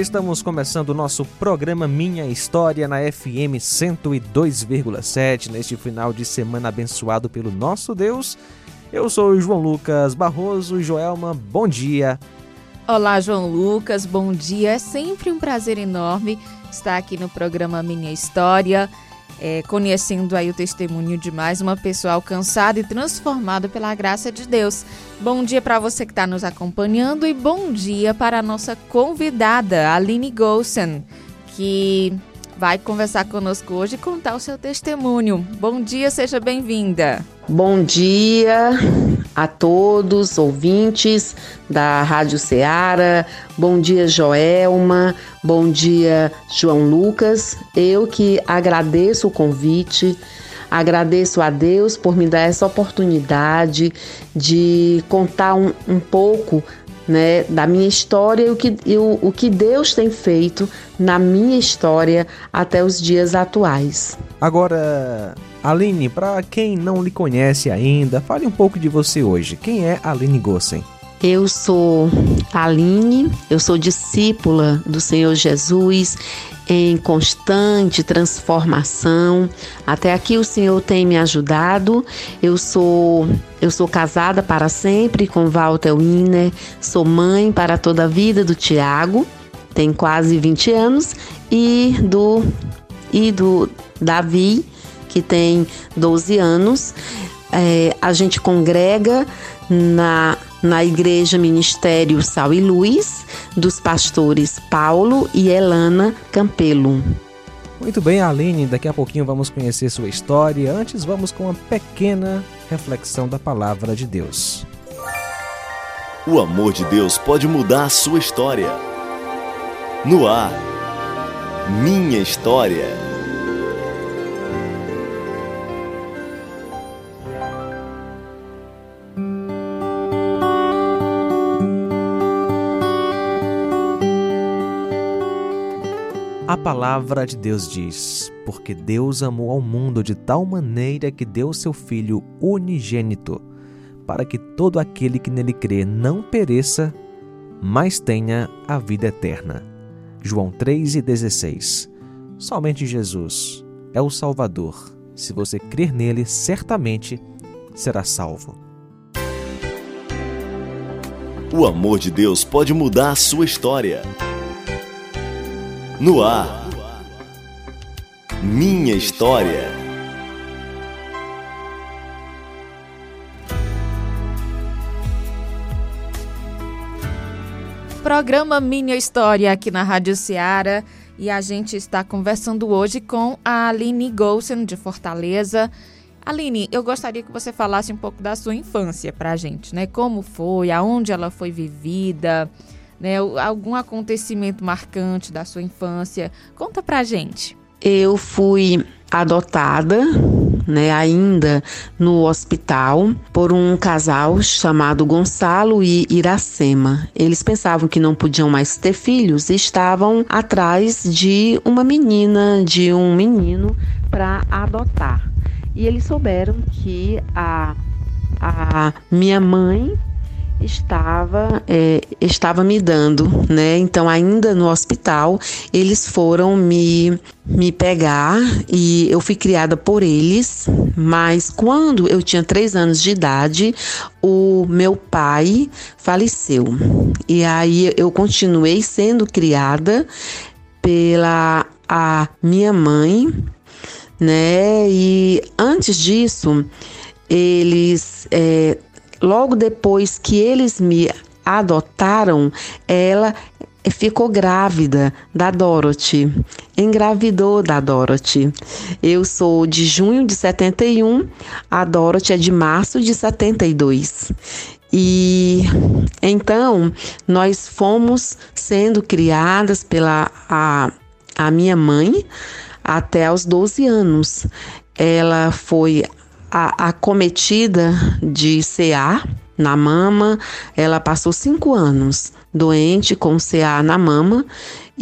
Estamos começando o nosso programa Minha História na FM 102,7 neste final de semana abençoado pelo nosso Deus. Eu sou o João Lucas Barroso. Joelma, bom dia. Olá, João Lucas, bom dia. É sempre um prazer enorme estar aqui no programa Minha História é, conhecendo aí o testemunho de mais uma pessoa alcançada e transformada pela graça de Deus. Bom dia para você que está nos acompanhando e bom dia para a nossa convidada, Aline Golsen, que vai conversar conosco hoje e contar o seu testemunho. Bom dia, seja bem-vinda. Bom dia a todos ouvintes da Rádio Ceará. Bom dia, Joelma. Bom dia, João Lucas. Eu que agradeço o convite. Agradeço a Deus por me dar essa oportunidade de contar um, um pouco né, da minha história e o, que, e o, o que Deus tem feito na minha história até os dias atuais. Agora, Aline, para quem não lhe conhece ainda, fale um pouco de você hoje. Quem é Aline Gossen? Eu sou Aline, eu sou discípula do Senhor Jesus em constante transformação. Até aqui o Senhor tem me ajudado. Eu sou eu sou casada para sempre com Walter Wiener, sou mãe para toda a vida do Tiago, tem quase 20 anos, e do e do Davi, que tem 12 anos. É, a gente congrega na na Igreja Ministério Sal e Luz, dos pastores Paulo e Elana Campelo. Muito bem, Aline, daqui a pouquinho vamos conhecer sua história. Antes, vamos com uma pequena reflexão da palavra de Deus. O amor de Deus pode mudar a sua história. No ar, minha história. A palavra de Deus diz: Porque Deus amou ao mundo de tal maneira que deu seu Filho unigênito, para que todo aquele que nele crê não pereça, mas tenha a vida eterna. João 3,16 Somente Jesus é o Salvador. Se você crer nele, certamente será salvo. O amor de Deus pode mudar a sua história. No ar. Minha história. Programa Minha História aqui na Rádio Ceará e a gente está conversando hoje com a Aline Golsen de Fortaleza. Aline, eu gostaria que você falasse um pouco da sua infância para a gente, né? Como foi, aonde ela foi vivida, né, algum acontecimento marcante da sua infância. Conta pra gente. Eu fui adotada, né, ainda no hospital, por um casal chamado Gonçalo e Iracema. Eles pensavam que não podiam mais ter filhos e estavam atrás de uma menina, de um menino para adotar. E eles souberam que a, a minha mãe estava é, estava me dando, né? Então ainda no hospital eles foram me me pegar e eu fui criada por eles. Mas quando eu tinha três anos de idade, o meu pai faleceu e aí eu continuei sendo criada pela a minha mãe, né? E antes disso eles é, logo depois que eles me adotaram, ela ficou grávida da Dorothy, engravidou da Dorothy. Eu sou de junho de 71, a Dorothy é de março de 72. E então nós fomos sendo criadas pela a, a minha mãe até os 12 anos. Ela foi acometida de CA na mama, ela passou cinco anos doente com CA na mama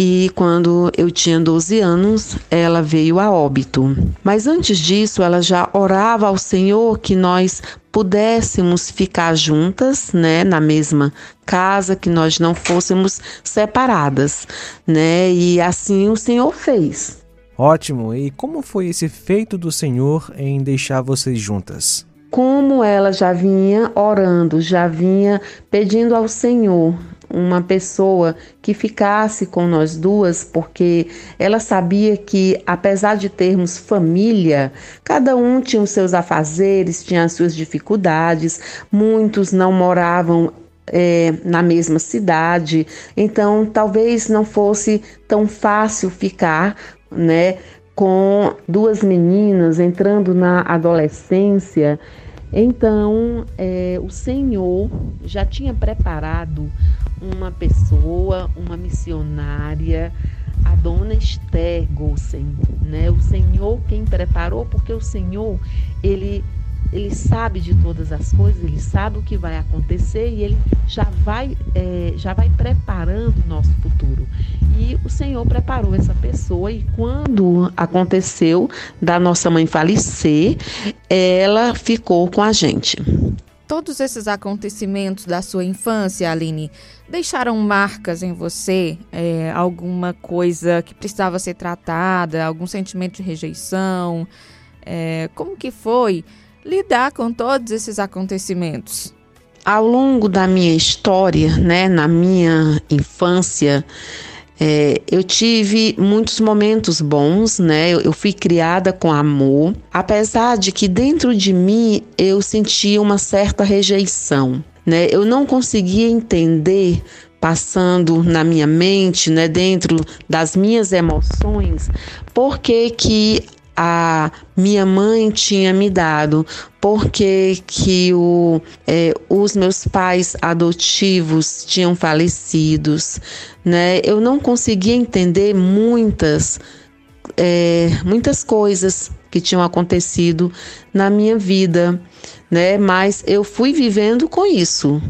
e quando eu tinha 12 anos, ela veio a óbito. Mas antes disso, ela já orava ao Senhor que nós pudéssemos ficar juntas, né, na mesma casa, que nós não fôssemos separadas, né? E assim o Senhor fez. Ótimo. E como foi esse feito do Senhor em deixar vocês juntas? Como ela já vinha orando, já vinha pedindo ao Senhor uma pessoa que ficasse com nós duas, porque ela sabia que, apesar de termos família, cada um tinha os seus afazeres, tinha as suas dificuldades, muitos não moravam é, na mesma cidade, então talvez não fosse tão fácil ficar, né? Com duas meninas entrando na adolescência, então é, o Senhor já tinha preparado uma pessoa, uma missionária, a dona Esther Gossen, né? O Senhor quem preparou, porque o Senhor, ele ele sabe de todas as coisas, ele sabe o que vai acontecer e ele já vai, é, já vai preparando o nosso futuro. E o Senhor preparou essa pessoa e quando aconteceu da nossa mãe falecer, ela ficou com a gente. Todos esses acontecimentos da sua infância, Aline, deixaram marcas em você? É, alguma coisa que precisava ser tratada? Algum sentimento de rejeição? É, como que foi lidar com todos esses acontecimentos? Ao longo da minha história, né, na minha infância, é, eu tive muitos momentos bons, né? Eu, eu, fui criada com amor, apesar de que dentro de mim eu sentia uma certa rejeição, né? Eu não conseguia entender passando na minha mente, né, dentro das minhas emoções, por que que a minha mãe tinha me dado, porque que o, é, os meus pais adotivos tinham falecidos, né? Eu não conseguia entender muitas, é, muitas coisas que tinham acontecido na minha vida, né? Mas eu fui vivendo com isso,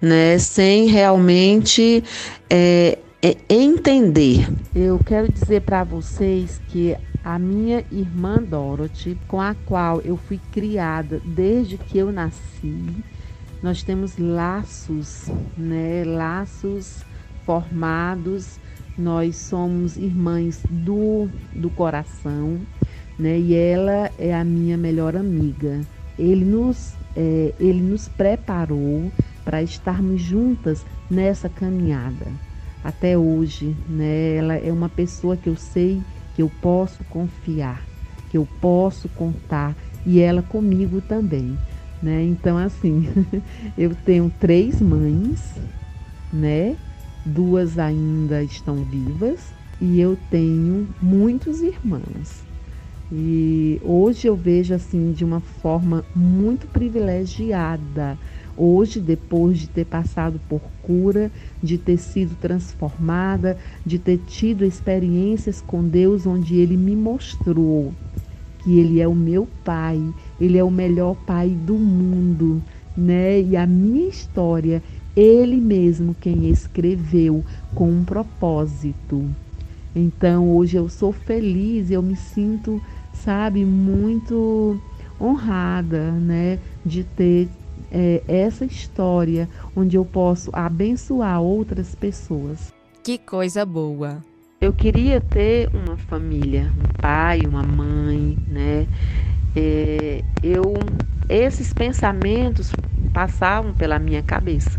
né? Sem realmente é, é entender. Eu quero dizer para vocês que a minha irmã Dorothy, com a qual eu fui criada desde que eu nasci. Nós temos laços, né? Laços formados. Nós somos irmãs do, do coração, né? E ela é a minha melhor amiga. Ele nos, é, ele nos preparou para estarmos juntas nessa caminhada até hoje, né? Ela é uma pessoa que eu sei que eu posso confiar, que eu posso contar e ela comigo também, né? Então assim, eu tenho três mães, né? Duas ainda estão vivas e eu tenho muitos irmãos. E hoje eu vejo assim de uma forma muito privilegiada Hoje, depois de ter passado por cura, de ter sido transformada, de ter tido experiências com Deus onde Ele me mostrou que Ele é o meu Pai, Ele é o melhor Pai do mundo, né? E a minha história, Ele mesmo quem escreveu com um propósito. Então hoje eu sou feliz, eu me sinto, sabe, muito honrada, né, de ter é, essa história onde eu posso abençoar outras pessoas. Que coisa boa! Eu queria ter uma família, um pai, uma mãe, né? É, eu, esses pensamentos passavam pela minha cabeça,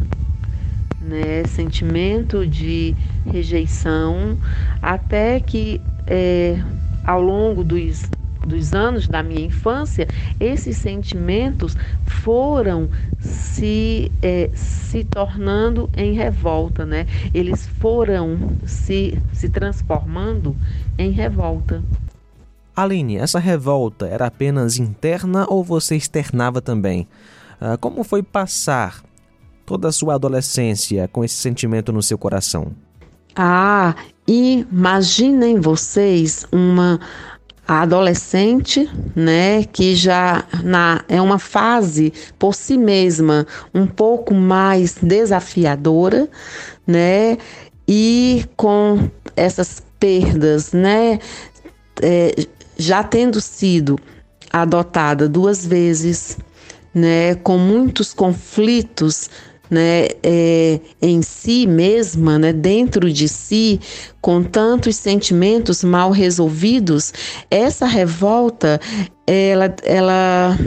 né? Sentimento de rejeição, até que é, ao longo dos dos anos da minha infância, esses sentimentos foram se, é, se tornando em revolta, né? Eles foram se, se transformando em revolta. Aline, essa revolta era apenas interna ou você externava também? Ah, como foi passar toda a sua adolescência com esse sentimento no seu coração? Ah, imaginem vocês uma adolescente, né, que já na, é uma fase por si mesma um pouco mais desafiadora, né, e com essas perdas, né, é, já tendo sido adotada duas vezes, né, com muitos conflitos né, é, em si mesma, né, dentro de si, com tantos sentimentos mal resolvidos, essa revolta, ela, ela,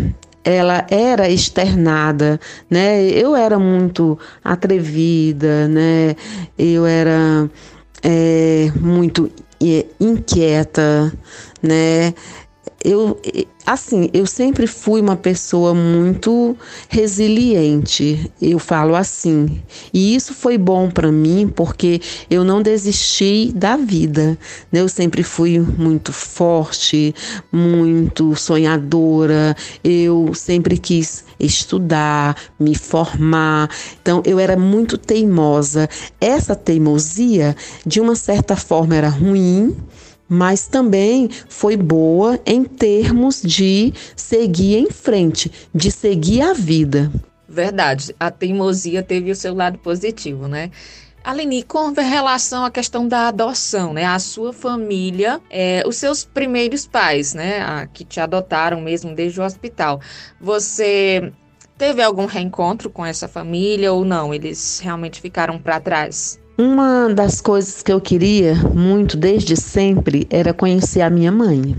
ela era externada, né? Eu era muito atrevida, né? Eu era é, muito é, inquieta, né? Eu, assim, eu sempre fui uma pessoa muito resiliente, eu falo assim. E isso foi bom para mim porque eu não desisti da vida. Né? Eu sempre fui muito forte, muito sonhadora. Eu sempre quis estudar, me formar. Então eu era muito teimosa. Essa teimosia, de uma certa forma, era ruim mas também foi boa em termos de seguir em frente, de seguir a vida. Verdade, a teimosia teve o seu lado positivo, né? Aline, com relação à questão da adoção, né? A sua família, é, os seus primeiros pais, né? A, que te adotaram mesmo desde o hospital. Você teve algum reencontro com essa família ou não? Eles realmente ficaram para trás? Uma das coisas que eu queria muito desde sempre era conhecer a minha mãe.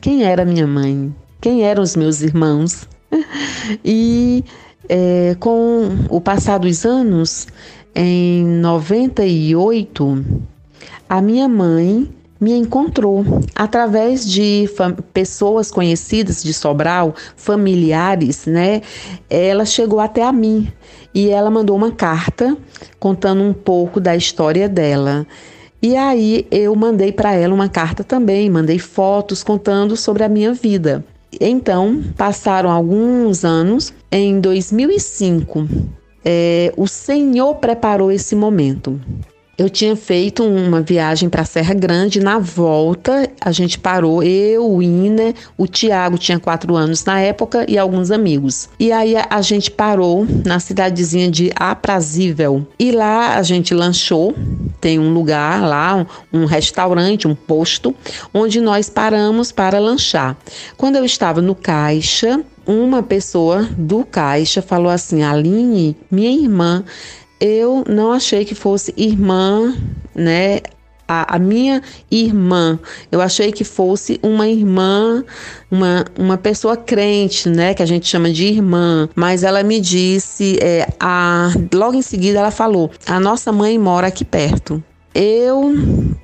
Quem era minha mãe? Quem eram os meus irmãos? e é, com o passar dos anos, em 98, a minha mãe me encontrou através de pessoas conhecidas de Sobral, familiares, né? Ela chegou até a mim e ela mandou uma carta contando um pouco da história dela. E aí eu mandei para ela uma carta também, mandei fotos contando sobre a minha vida. Então, passaram alguns anos, em 2005, é, o Senhor preparou esse momento eu tinha feito uma viagem para Serra Grande. Na volta, a gente parou, eu, o Iner, o Tiago tinha quatro anos na época e alguns amigos. E aí a gente parou na cidadezinha de Aprazível. E lá a gente lanchou. Tem um lugar lá, um restaurante, um posto, onde nós paramos para lanchar. Quando eu estava no caixa, uma pessoa do caixa falou assim: Aline, minha irmã eu não achei que fosse irmã, né? A, a, minha irmã, eu achei que fosse uma irmã, uma, uma pessoa crente, né? Que a gente chama de irmã. Mas ela me disse, é, a, logo em seguida ela falou: a nossa mãe mora aqui perto eu,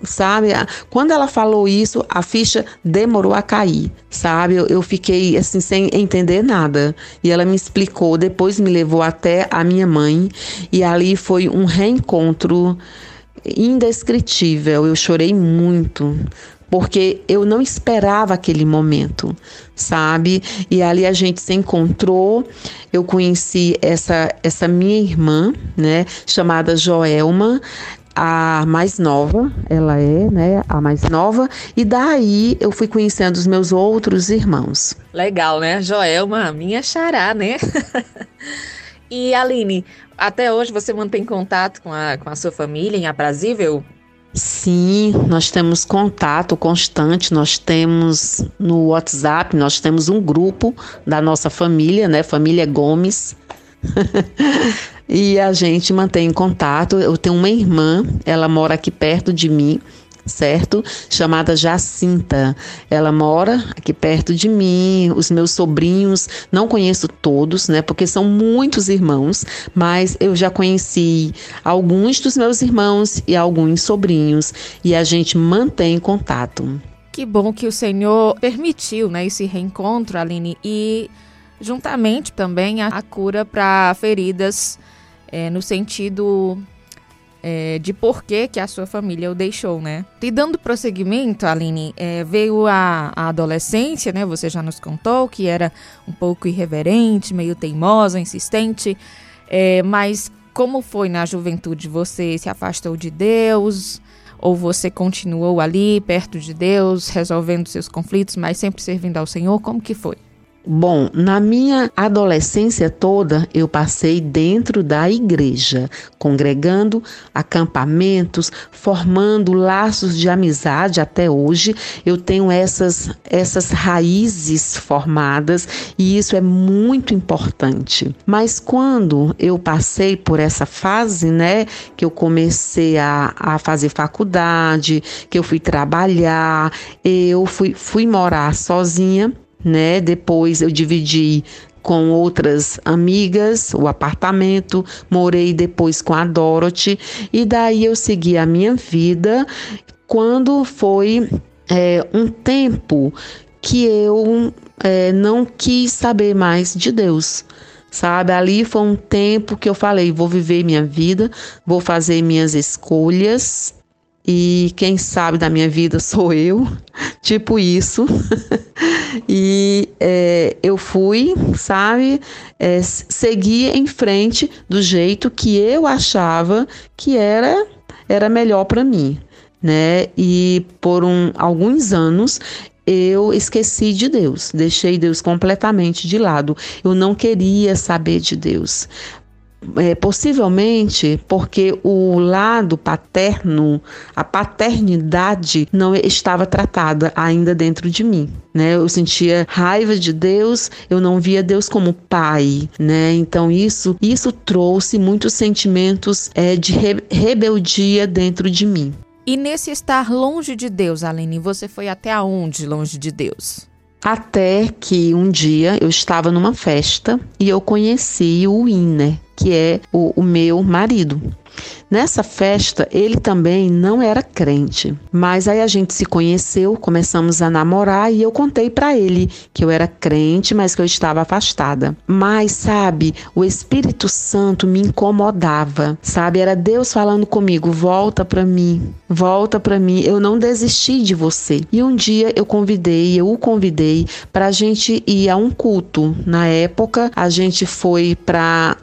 sabe, quando ela falou isso, a ficha demorou a cair, sabe? Eu, eu, fiquei assim sem entender nada. E ela me explicou, depois me levou até a minha mãe e ali foi um reencontro indescritível. Eu chorei muito, porque eu não esperava aquele momento, sabe? E ali a gente se encontrou. Eu conheci essa essa minha irmã, né, chamada Joelma a mais nova, ela é, né, a mais nova, e daí eu fui conhecendo os meus outros irmãos. Legal, né? Joelma, minha xará, né? e Aline, até hoje você mantém contato com a, com a sua família em Aprazível? Sim, nós temos contato constante, nós temos no WhatsApp, nós temos um grupo da nossa família, né, família Gomes. e a gente mantém contato. Eu tenho uma irmã, ela mora aqui perto de mim, certo? Chamada Jacinta. Ela mora aqui perto de mim. Os meus sobrinhos, não conheço todos, né? Porque são muitos irmãos, mas eu já conheci alguns dos meus irmãos e alguns sobrinhos e a gente mantém contato. Que bom que o Senhor permitiu, né, esse reencontro, Aline, e juntamente também a, cura para feridas é, no sentido é, de por que, que a sua família o deixou, né? E dando prosseguimento, Aline, é, veio a, a, adolescência, né? Você já nos contou que era um pouco irreverente, meio teimosa, insistente. É, mas como foi na juventude? Você se afastou de Deus? Ou você continuou ali, perto de Deus, resolvendo seus conflitos, mas sempre servindo ao Senhor? Como que foi? Bom, na minha adolescência toda, eu passei dentro da igreja, congregando, acampamentos, formando laços de amizade até hoje. Eu tenho essas essas raízes formadas e isso é muito importante. Mas quando eu passei por essa fase, né, que eu comecei a, a fazer faculdade, que eu fui trabalhar, eu fui, fui morar sozinha né? Depois eu dividi com outras amigas o apartamento, morei depois com a Dorothy e daí eu segui a minha vida. Quando foi é, um tempo que eu é, não quis saber mais de Deus. Sabe, ali foi um tempo que eu falei: vou viver minha vida, vou fazer minhas escolhas, e quem sabe da minha vida sou eu, tipo isso. e é, eu fui, sabe, é, seguir em frente do jeito que eu achava que era era melhor para mim, né? E por um, alguns anos eu esqueci de Deus, deixei Deus completamente de lado. Eu não queria saber de Deus é, possivelmente porque o lado paterno, a paternidade não estava tratada ainda dentro de mim. Né? Eu sentia raiva de Deus, eu não via Deus como pai, né? Então isso isso trouxe muitos sentimentos é, de re rebeldia dentro de mim. E nesse estar longe de Deus, Aline, você foi até aonde longe de Deus? Até que um dia eu estava numa festa e eu conheci o Winner, que é o, o meu marido. Nessa festa, ele também não era crente, mas aí a gente se conheceu, começamos a namorar e eu contei para ele que eu era crente, mas que eu estava afastada. Mas, sabe, o Espírito Santo me incomodava, sabe? Era Deus falando comigo: volta para mim, volta para mim, eu não desisti de você. E um dia eu convidei, eu o convidei para a gente ir a um culto. Na época, a gente foi para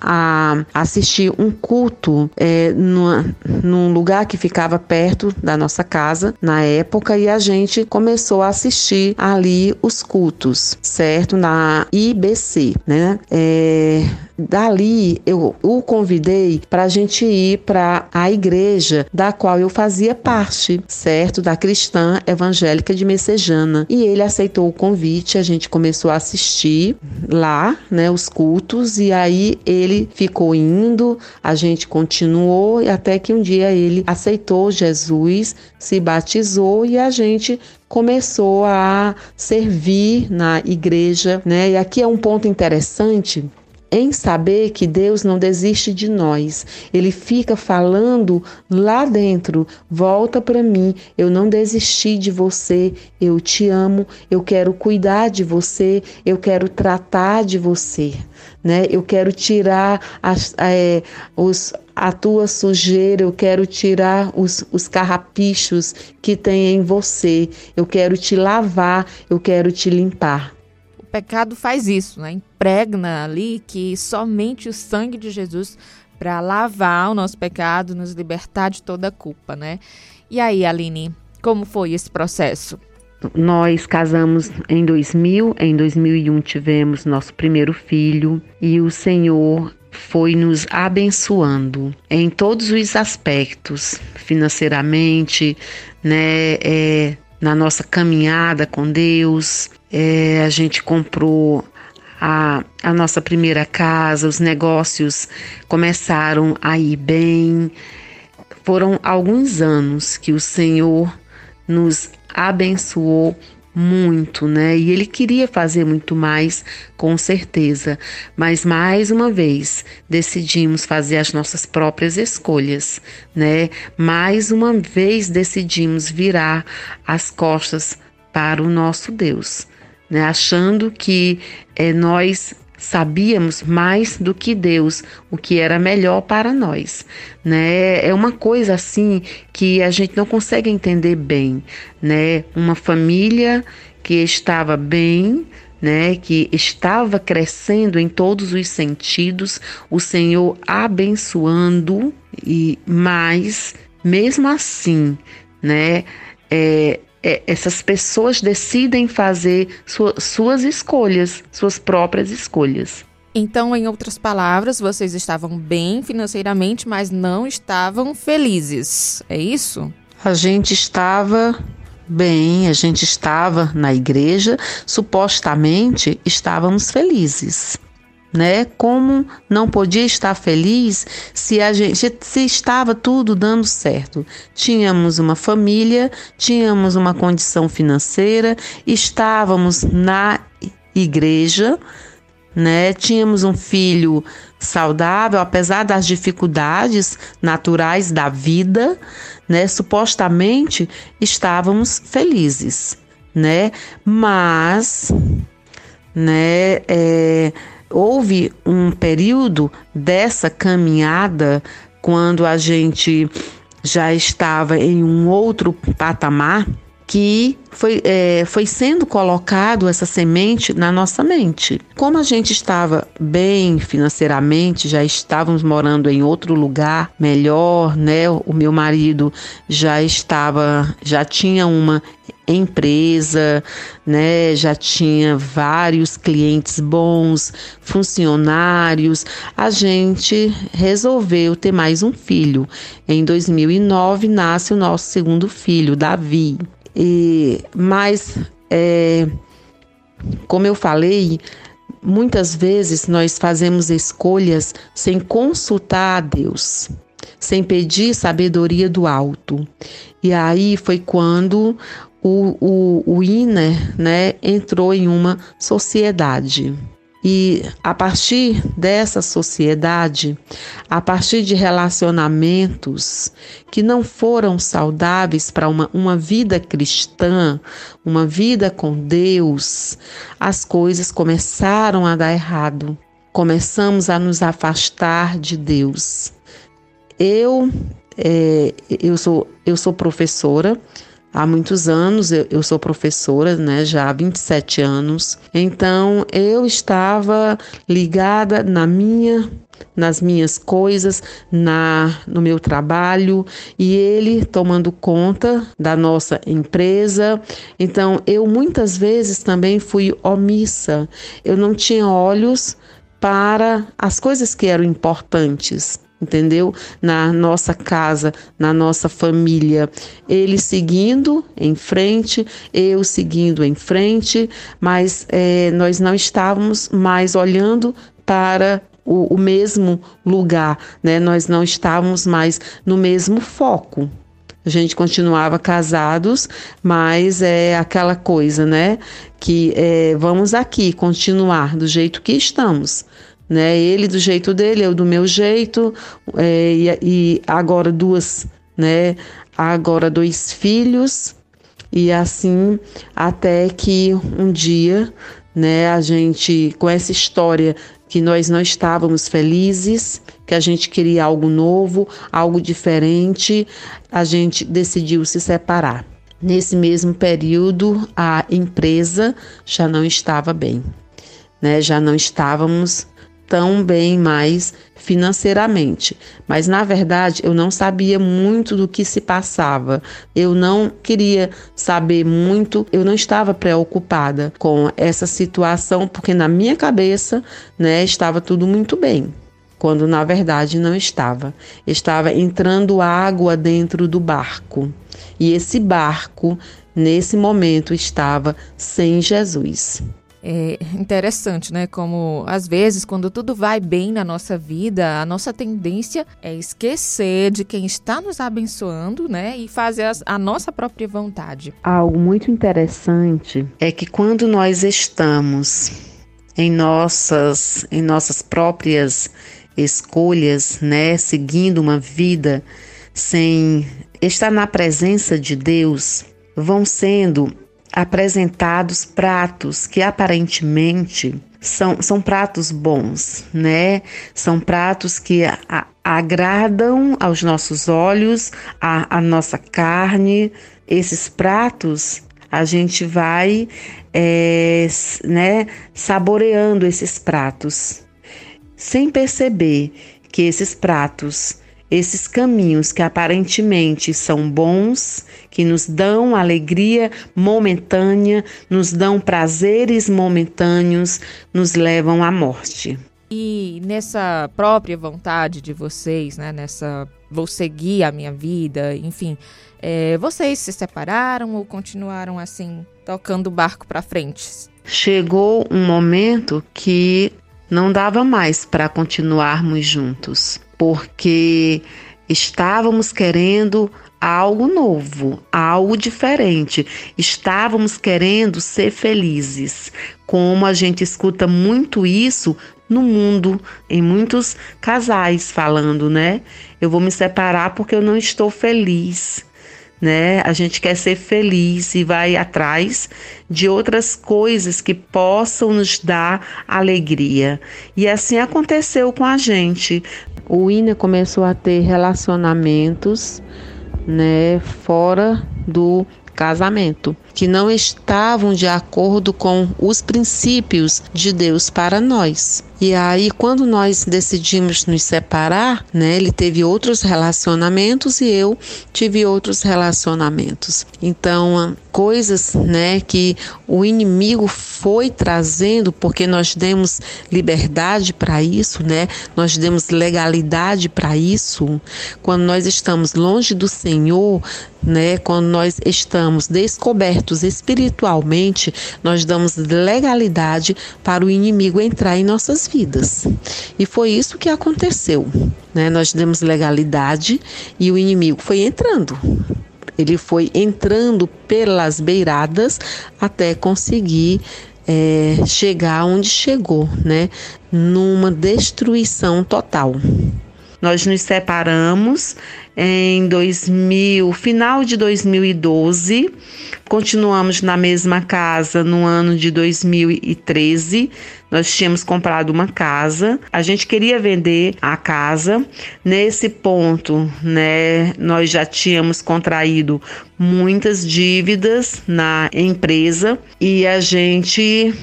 assistir um culto. É, no numa, num lugar que ficava perto da nossa casa na época e a gente começou a assistir ali os cultos, certo? Na IBC, né? É, Dali eu o convidei para a gente ir para a igreja da qual eu fazia parte, certo? Da cristã evangélica de Messejana. E ele aceitou o convite, a gente começou a assistir lá, né, os cultos, e aí ele ficou indo, a gente continuou, até que um dia ele aceitou Jesus, se batizou e a gente começou a servir na igreja, né? E aqui é um ponto interessante em saber que Deus não desiste de nós. Ele fica falando lá dentro: volta para mim, eu não desisti de você, eu te amo, eu quero cuidar de você, eu quero tratar de você. Né? Eu quero tirar as, é, os, a tua sujeira, eu quero tirar os, os carrapichos que tem em você, eu quero te lavar, eu quero te limpar pecado faz isso, né? Impregna ali que somente o sangue de Jesus para lavar o nosso pecado, nos libertar de toda culpa, né? E aí, Aline, como foi esse processo? Nós casamos em 2000, em 2001 tivemos nosso primeiro filho e o Senhor foi nos abençoando em todos os aspectos, financeiramente, né, é, na nossa caminhada com Deus, é, a gente comprou a, a nossa primeira casa, os negócios começaram a ir bem. Foram alguns anos que o Senhor nos abençoou muito, né? E ele queria fazer muito mais, com certeza. Mas mais uma vez, decidimos fazer as nossas próprias escolhas, né? Mais uma vez decidimos virar as costas para o nosso Deus né? achando que é, nós sabíamos mais do que Deus, o que era melhor para nós, né? É uma coisa assim que a gente não consegue entender bem, né? Uma família que estava bem, né, que estava crescendo em todos os sentidos, o Senhor abençoando e mais, mesmo assim, né, é, é, essas pessoas decidem fazer sua, suas escolhas, suas próprias escolhas. Então, em outras palavras, vocês estavam bem financeiramente, mas não estavam felizes. É isso? A gente estava bem, a gente estava na igreja, supostamente estávamos felizes. Né? Como não podia estar feliz se a gente se estava tudo dando certo. Tínhamos uma família, tínhamos uma condição financeira, estávamos na igreja, né? Tínhamos um filho saudável, apesar das dificuldades naturais da vida, né? Supostamente estávamos felizes, né? Mas, né? É, houve um período dessa caminhada quando a gente já estava em um outro patamar que foi, é, foi sendo colocado essa semente na nossa mente. Como a gente estava bem financeiramente, já estávamos morando em outro lugar melhor, né? O meu marido já estava, já tinha uma empresa, né? Já tinha vários clientes bons, funcionários. A gente resolveu ter mais um filho. Em 2009 nasce o nosso segundo filho, Davi. E, mas, é, como eu falei, muitas vezes nós fazemos escolhas sem consultar a Deus, sem pedir sabedoria do alto. E aí foi quando o, o, o né, entrou em uma sociedade. E a partir dessa sociedade, a partir de relacionamentos que não foram saudáveis para uma, uma vida cristã, uma vida com Deus, as coisas começaram a dar errado. Começamos a nos afastar de Deus. Eu, é, eu, sou, eu sou professora, há muitos anos, eu, eu, sou professora, né, já há 27 anos. Então, eu estava ligada na minha nas minhas coisas, na no meu trabalho e ele tomando conta da nossa empresa. Então, eu muitas vezes também fui omissa. Eu não tinha olhos para as coisas que eram importantes entendeu? Na nossa casa, na nossa família. Ele seguindo em frente, eu seguindo em frente, mas é, nós não estávamos mais olhando para o, o mesmo lugar, né? Nós não estávamos mais no mesmo foco. A gente continuava casados, mas é aquela coisa, né? Que é, vamos aqui continuar do jeito que estamos né? Ele do jeito dele, eu do meu jeito, é, e, e, agora duas, né? Agora dois filhos, e assim até que um dia, né? A gente, com essa história que nós não estávamos felizes, que a gente queria algo novo, algo diferente, a gente decidiu se separar. Nesse mesmo período, a empresa já não estava bem, né? Já não estávamos tão bem mais financeiramente. Mas na verdade eu não sabia muito do que se passava. Eu não queria saber muito, eu não estava preocupada com essa situação porque na minha cabeça, né, estava tudo muito bem. Quando na verdade não estava. Estava entrando água dentro do barco. E esse barco, nesse momento, estava sem Jesus. É interessante, né? Como às vezes, quando tudo vai bem na nossa vida, a nossa tendência é esquecer de quem está nos abençoando, né? E fazer a, a nossa própria vontade. Algo muito interessante é que quando nós estamos em nossas, em nossas próprias escolhas, né? Seguindo uma vida sem estar na presença de Deus, vão sendo apresentados pratos que aparentemente são, são pratos bons, né? São pratos que a, agradam aos nossos olhos, a, a nossa carne. Esses pratos a gente vai é, né, saboreando esses pratos, sem perceber que esses pratos, esses caminhos que aparentemente são bons, que nos dão alegria momentânea, nos dão prazeres momentâneos, nos levam à morte. E nessa própria vontade de vocês, né, nessa vou seguir a minha vida, enfim, é, vocês se separaram ou continuaram assim tocando o barco para frente? Chegou um momento que não dava mais para continuarmos juntos, porque estávamos querendo algo novo, algo diferente. Estávamos querendo ser felizes. Como a gente escuta muito isso no mundo, em muitos casais falando, né? Eu vou me separar porque eu não estou feliz. Né? A gente quer ser feliz e vai atrás de outras coisas que possam nos dar alegria. E assim aconteceu com a gente. O Ina começou a ter relacionamentos, né, fora do casamento, que não estavam de acordo com os princípios de Deus para nós. E aí, quando nós decidimos nos separar, né, ele teve outros relacionamentos e eu tive outros relacionamentos. Então, coisas, né, que o inimigo foi trazendo, porque nós demos liberdade para isso, né? Nós demos legalidade para isso. Quando nós estamos longe do Senhor, né, quando nós estamos descobertos espiritualmente, nós damos legalidade para o inimigo entrar em nossas vidas. E foi isso que aconteceu. Né? Nós demos legalidade e o inimigo foi entrando. Ele foi entrando pelas beiradas até conseguir é, chegar onde chegou, né? Numa destruição total. Nós nos separamos em 2000, final de 2012. Continuamos na mesma casa no ano de 2013. Nós tínhamos comprado uma casa. A gente queria vender a casa. Nesse ponto, né, nós já tínhamos contraído muitas dívidas na empresa e a gente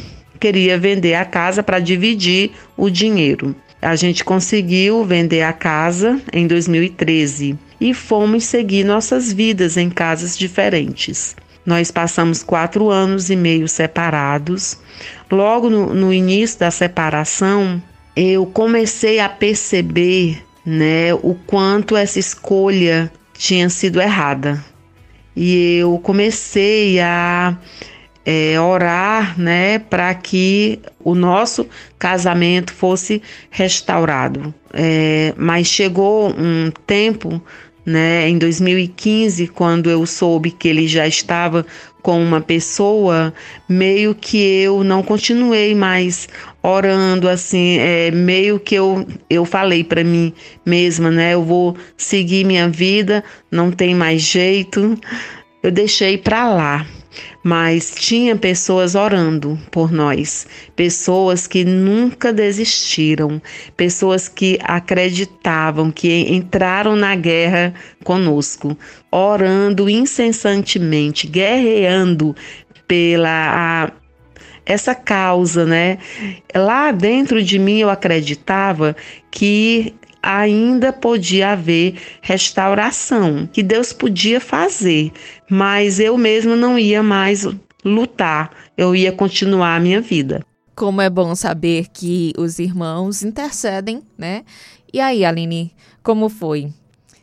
queria vender a casa para dividir o dinheiro. A gente conseguiu vender a casa em 2013 e fomos seguir nossas vidas em casas diferentes. Nós passamos quatro anos e meio separados. Logo no, no início da separação, eu comecei a perceber né, o quanto essa escolha tinha sido errada. E eu comecei a é, orar, né, para que o nosso casamento fosse restaurado. É, mas chegou um tempo, né, em 2015, quando eu soube que ele já estava com uma pessoa, meio que eu não continuei mais orando assim, é, meio que eu, eu falei para mim mesma, né, eu vou seguir minha vida, não tem mais jeito. Eu deixei para lá mas tinha pessoas orando por nós, pessoas que nunca desistiram, pessoas que acreditavam, que entraram na guerra conosco, orando incessantemente, guerreando pela a, essa causa, né? Lá dentro de mim eu acreditava que ainda podia haver restauração, que Deus podia fazer, mas eu mesma não ia mais lutar, eu ia continuar a minha vida. Como é bom saber que os irmãos intercedem, né? E aí, Aline, como foi?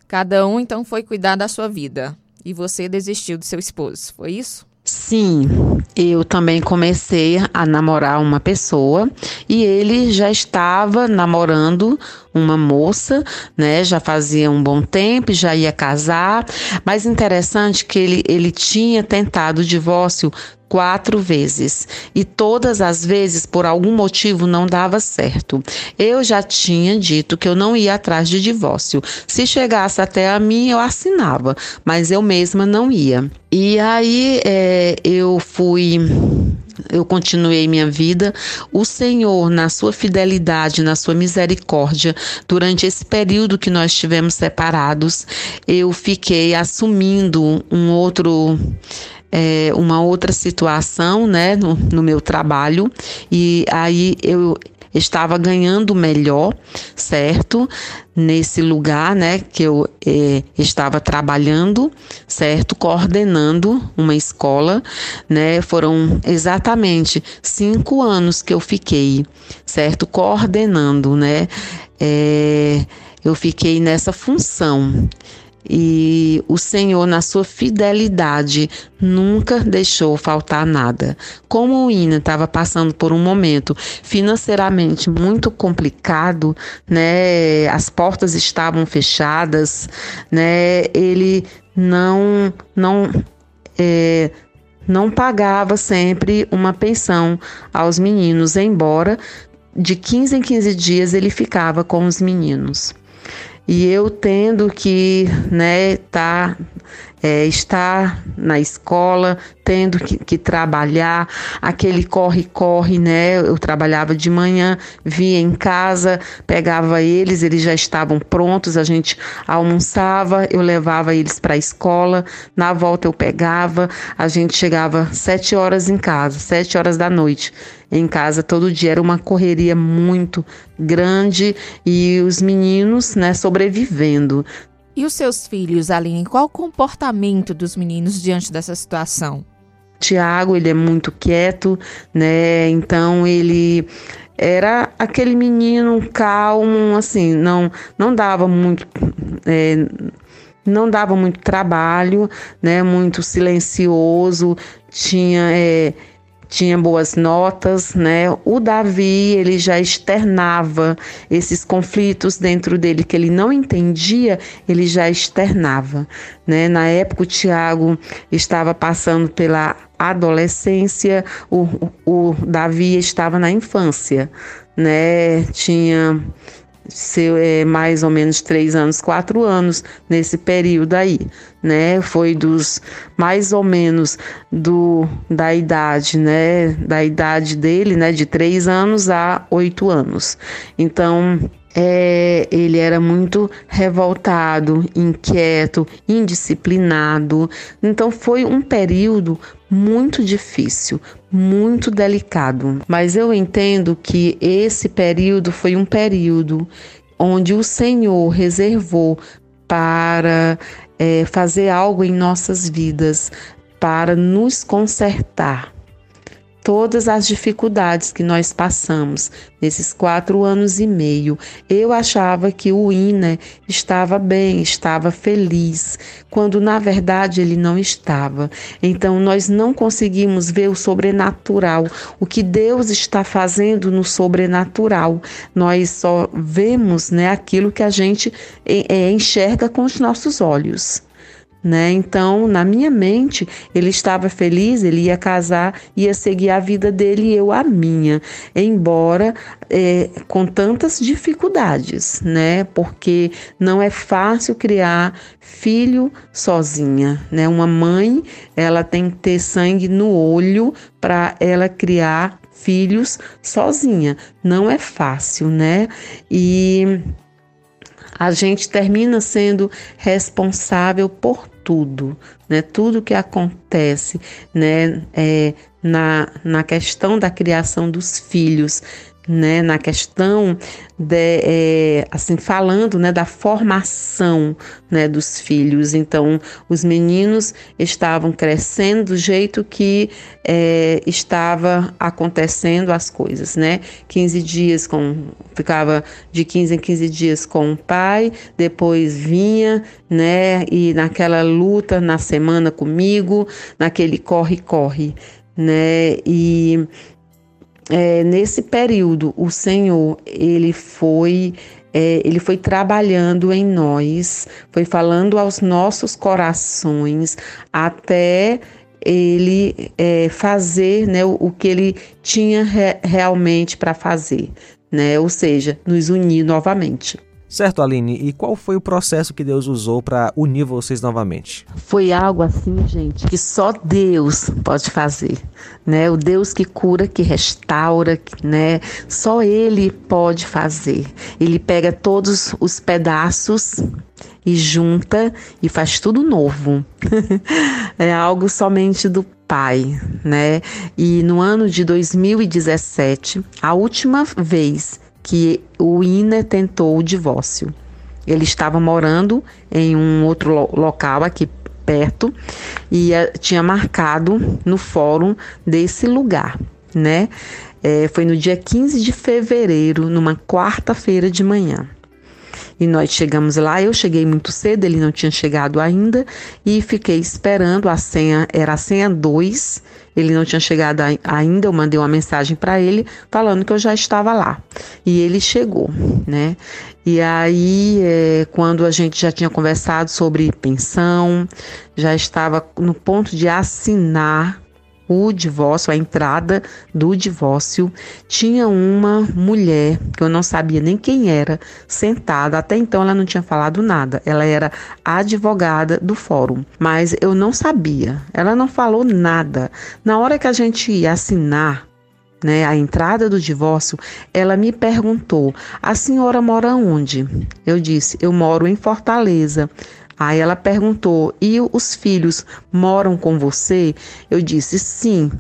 Cada um então foi cuidar da sua vida e você desistiu do seu esposo, foi isso? Sim, eu também comecei a namorar uma pessoa e ele já estava namorando uma moça, né? Já fazia um bom tempo, já ia casar. Mas interessante que ele, ele tinha tentado o divórcio quatro vezes e todas as vezes por algum motivo não dava certo. Eu já tinha dito que eu não ia atrás de divórcio. Se chegasse até a mim, eu assinava, mas eu mesma não ia. E aí é, eu fui eu continuei minha vida. O Senhor, na sua fidelidade, na sua misericórdia, durante esse período que nós estivemos separados, eu fiquei assumindo um outro é, uma outra situação, né, no, no meu trabalho, e aí eu estava ganhando melhor, certo? Nesse lugar, né, que eu é, estava trabalhando, certo? Coordenando uma escola, né? Foram exatamente cinco anos que eu fiquei, certo? Coordenando, né? É, eu fiquei nessa função. E o Senhor, na sua fidelidade, nunca deixou faltar nada. Como o Ina estava passando por um momento financeiramente muito complicado, né? As portas estavam fechadas, né? Ele não não é, não pagava sempre uma pensão aos meninos, embora de 15 em 15 dias ele ficava com os meninos e eu tendo que né, tá, é, estar na escola, tendo que, que trabalhar, aquele corre-corre, né? Eu trabalhava de manhã, via em casa, pegava eles, eles já estavam prontos, a gente almoçava, eu levava eles para a escola, na volta eu pegava, a gente chegava sete horas em casa, sete horas da noite em casa todo dia. Era uma correria muito grande e os meninos, né, sobrevivendo. E os seus filhos, Aline, qual o comportamento dos meninos diante dessa situação? Tiago, ele é muito quieto, né? Então ele era aquele menino calmo, assim, não não dava muito é, não dava muito trabalho, né? Muito silencioso, tinha é, tinha boas notas, né? O Davi, ele já externava esses conflitos dentro dele que ele não entendia, ele já externava, né? Na época o Tiago estava passando pela adolescência, o, o, Davi estava na infância, né? Tinha seu, é, mais ou menos três anos, quatro anos nesse período aí, né? Foi dos mais ou menos do da idade, né? Da idade dele, né? De três anos a oito anos. Então é, ele era muito revoltado, inquieto, indisciplinado. Então foi um período muito difícil, muito delicado. Mas eu entendo que esse período foi um período onde o Senhor reservou para é, fazer algo em nossas vidas, para nos consertar todas as dificuldades que nós passamos nesses quatro anos e meio. Eu achava que o Ina estava bem, estava feliz, quando na verdade ele não estava. Então nós não conseguimos ver o sobrenatural, o que Deus está fazendo no sobrenatural. Nós só vemos né, aquilo que a gente é, enxerga com os nossos olhos né? Então, na minha mente, ele estava feliz, ele ia casar, ia seguir a vida dele e eu a minha, embora é, com tantas dificuldades, né? Porque não é fácil criar filho sozinha, né? Uma mãe, ela tem que ter sangue no olho para ela criar filhos sozinha. Não é fácil, né? E a gente termina sendo responsável por tudo, né? Tudo que acontece, né? É, na, na questão da criação dos filhos, né, na questão de, é, assim falando né, da formação né, dos filhos. Então, os meninos estavam crescendo do jeito que é, estava acontecendo as coisas, né? 15 dias com ficava de 15 em 15 dias com o pai, depois vinha, né, e naquela luta na semana comigo, naquele corre corre, né? E é, nesse período o Senhor ele foi é, ele foi trabalhando em nós, foi falando aos nossos corações até ele é, fazer né, o, o, que ele tinha re, realmente para fazer, né? ou seja, nos unir novamente. Certo, Aline, e qual foi o processo que Deus usou para unir vocês novamente? Foi algo assim, gente, que só Deus pode fazer, né? O Deus que cura, que restaura, né? Só ele pode fazer. Ele pega todos os pedaços e junta e faz tudo novo. é algo somente do Pai, né? E no ano de 2017, a última vez que o Iner tentou o divórcio. Ele estava morando em um outro local aqui perto e eh, tinha marcado no fórum desse lugar, né? É, foi no dia 15 de fevereiro, numa quarta-feira de manhã. E nós chegamos lá, eu cheguei muito cedo, ele não tinha chegado ainda, e fiquei esperando, a senha era a senha 2, ele não tinha chegado ainda, eu mandei uma mensagem para ele falando que eu já estava lá. E ele chegou, né? E aí, é, quando a gente já tinha conversado sobre pensão, já estava no ponto de assinar o divórcio, a entrada do divórcio, tinha uma mulher que eu não sabia nem quem era, sentada. Até então ela não tinha falado nada. Ela era advogada do fórum, mas eu não sabia. Ela não falou nada. Na hora que a gente ia assinar né, a entrada do divórcio, ela me perguntou: "A senhora mora onde?" Eu disse: "Eu moro em Fortaleza." Aí ela perguntou: E os filhos moram com você? Eu disse: Sim.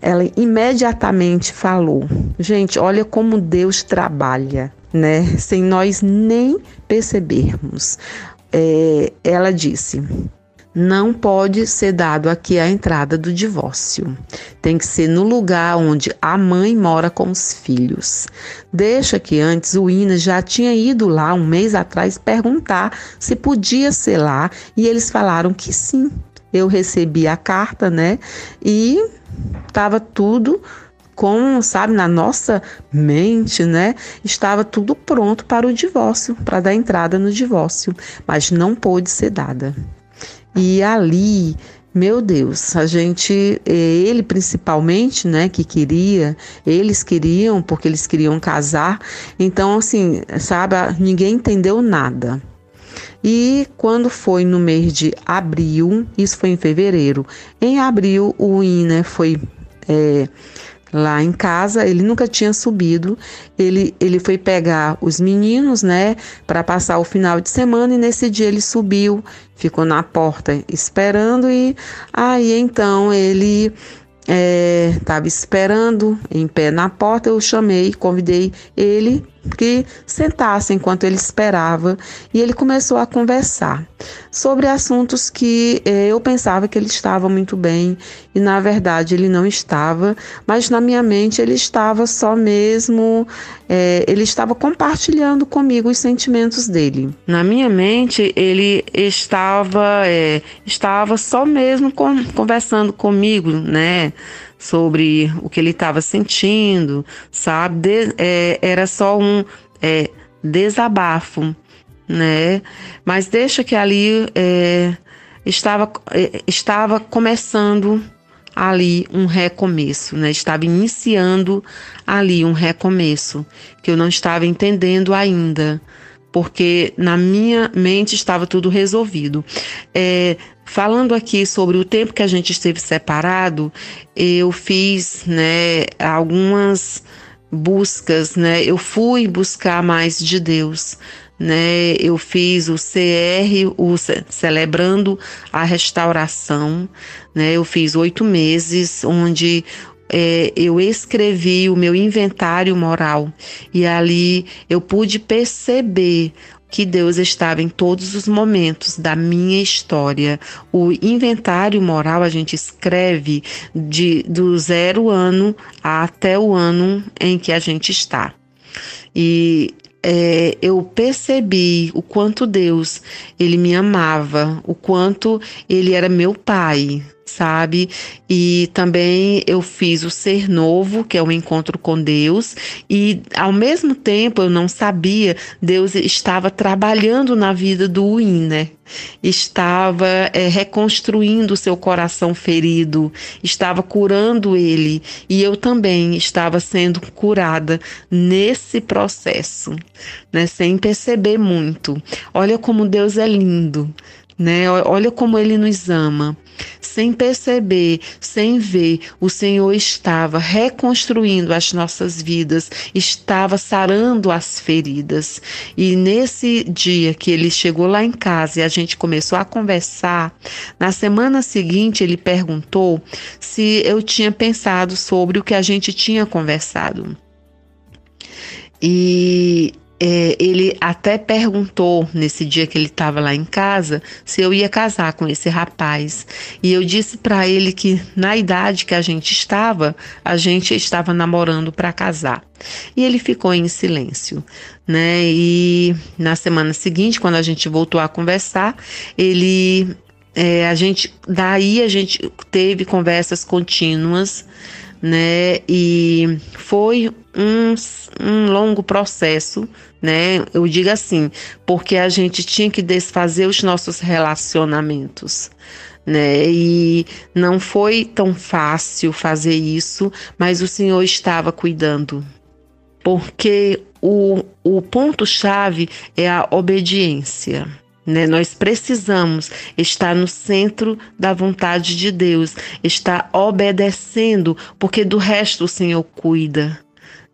Ela imediatamente falou: Gente, olha como Deus trabalha, né? Sem nós nem percebermos. É, ela disse: não pode ser dado aqui a entrada do divórcio. Tem que ser no lugar onde a mãe mora com os filhos. Deixa que antes o Ina já tinha ido lá um mês atrás perguntar se podia ser lá e eles falaram que sim. Eu recebi a carta, né? E estava tudo com, sabe, na nossa mente, né? Estava tudo pronto para o divórcio, para dar entrada no divórcio, mas não pôde ser dada. E ali, meu Deus, a gente, eh, ele principalmente, né, que queria, eles queriam, porque eles queriam casar. Então, assim, sabe, ninguém entendeu nada. E quando foi no mês de abril, isso foi em fevereiro, em abril o INE foi é, lá em casa, ele nunca tinha subido. Ele, ele foi pegar os meninos, né, para passar o final de semana e nesse dia ele subiu, ficou na porta esperando e aí então ele estava é, esperando em pé na porta. Eu chamei, convidei ele que sentasse enquanto ele esperava e ele começou a conversar sobre assuntos que eh, eu pensava que ele estava muito bem e na verdade ele não estava, mas na minha mente ele estava só mesmo, eh, ele estava compartilhando comigo os sentimentos dele. Na minha mente ele estava, eh, estava só mesmo conversando comigo, né? Sobre o que ele estava sentindo, sabe? De, é, era só um é, desabafo, né? Mas deixa que ali é, estava, é, estava começando ali um recomeço, né? Estava iniciando ali um recomeço que eu não estava entendendo ainda, porque na minha mente estava tudo resolvido. É, Falando aqui sobre o tempo que a gente esteve separado, eu fiz, né, algumas buscas, né? Eu fui buscar mais de Deus, né? Eu fiz o CR, o celebrando a restauração, né? Eu fiz oito meses onde é, eu escrevi o meu inventário moral e ali eu pude perceber que Deus estava em todos os momentos da minha história. O inventário moral a gente escreve de do zero ano até o ano em que a gente está. E é, eu percebi o quanto Deus ele me amava, o quanto ele era meu pai, sabe? E também eu fiz o Ser Novo, que é o encontro com Deus, e ao mesmo tempo eu não sabia, Deus estava trabalhando na vida do Winner, estava é, reconstruindo o seu coração ferido, estava curando ele, e eu também estava sendo curada nesse processo, né? Sem perceber muito. Olha como Deus é lindo, né? Olha como ele nos ama. sem perceber, sem ver, o Senhor estava reconstruindo as nossas vidas, estava sarando as feridas. E nesse dia que ele chegou lá em casa e a gente começou a conversar, na semana seguinte ele perguntou se eu tinha pensado sobre o que a gente tinha conversado. E é, ele até perguntou nesse dia que ele estava lá em casa se eu ia casar com esse rapaz. E eu disse para ele que na idade que a gente estava, a gente estava namorando para casar. E ele ficou em silêncio, né? E na semana seguinte, quando a gente voltou a conversar, ele é, a gente daí a gente teve conversas contínuas né? E foi um, um longo processo, né? Eu digo assim, porque a gente tinha que desfazer os nossos relacionamentos. Né? E não foi tão fácil fazer isso, mas o Senhor estava cuidando. Porque o, o ponto-chave é a obediência. Né? Nós precisamos estar no centro da vontade de Deus, estar obedecendo, porque do resto o Senhor cuida.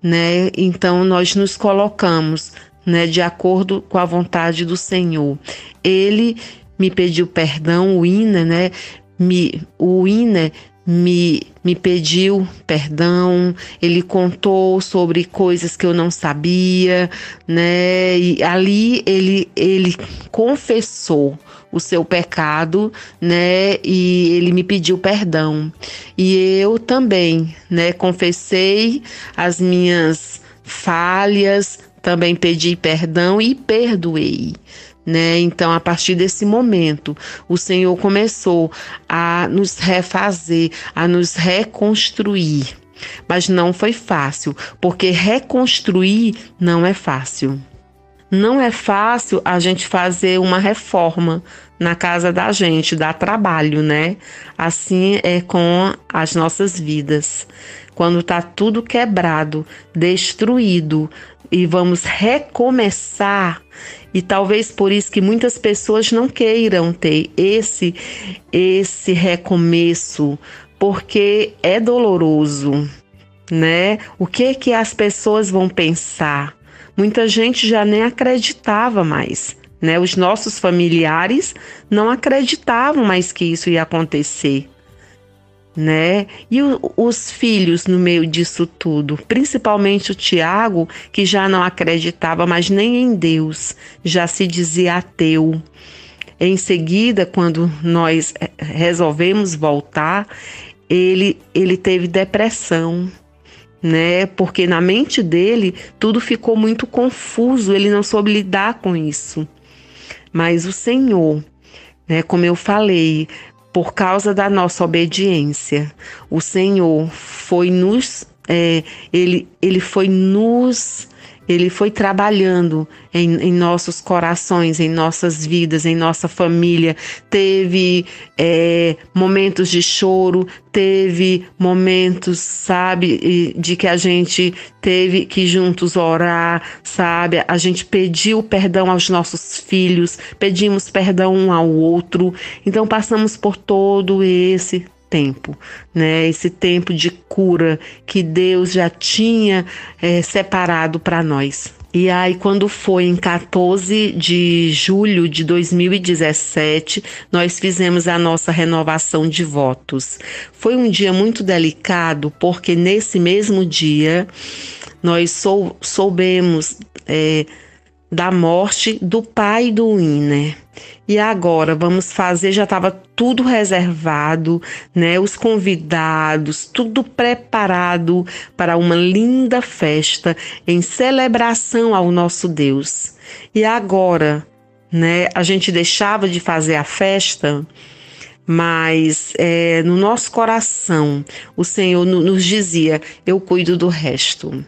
Né? Então nós nos colocamos né, de acordo com a vontade do Senhor. Ele me pediu perdão, o Ina, né? Me, o Ina me, me pediu perdão, ele contou sobre coisas que eu não sabia, né? E ali ele, ele confessou o seu pecado, né? E ele me pediu perdão. E eu também, né? Confessei as minhas falhas, também pedi perdão e perdoei. Né? Então, a partir desse momento, o Senhor começou a nos refazer, a nos reconstruir. Mas não foi fácil, porque reconstruir não é fácil. Não é fácil a gente fazer uma reforma na casa da gente, dá trabalho, né? Assim é com as nossas vidas. Quando tá tudo quebrado, destruído e vamos recomeçar, e talvez por isso que muitas pessoas não queiram ter esse esse recomeço, porque é doloroso, né? O que que as pessoas vão pensar? Muita gente já nem acreditava mais, né? Os nossos familiares não acreditavam mais que isso ia acontecer né? E o, os filhos no meio disso tudo, principalmente o Tiago, que já não acreditava mais nem em Deus, já se dizia ateu. Em seguida, quando nós resolvemos voltar, ele, ele teve depressão, né? Porque na mente dele tudo ficou muito confuso, ele não soube lidar com isso. Mas o Senhor, né, como eu falei, por causa da nossa obediência. O Senhor foi nos, é, ele, ele foi nos ele foi trabalhando em, em, nossos corações, em nossas vidas, em nossa família. Teve é, momentos de choro, teve momentos, sabe, de que a gente teve que juntos orar, sabe? A gente pediu perdão aos nossos filhos, pedimos perdão um ao outro. Então passamos por todo esse tempo, né? Esse tempo de cura que Deus já tinha é, separado para nós. E aí, quando foi em 14 de julho de 2017, nós fizemos a nossa renovação de votos. Foi um dia muito delicado, porque nesse mesmo dia nós sou, soubemos é, da morte do pai do Wiener. E agora vamos fazer, já estava tudo reservado, né? Os convidados, tudo preparado para uma linda festa em celebração ao nosso Deus. E agora, né? A gente deixava de fazer a festa, mas é, no nosso coração o Senhor nos dizia: Eu cuido do resto.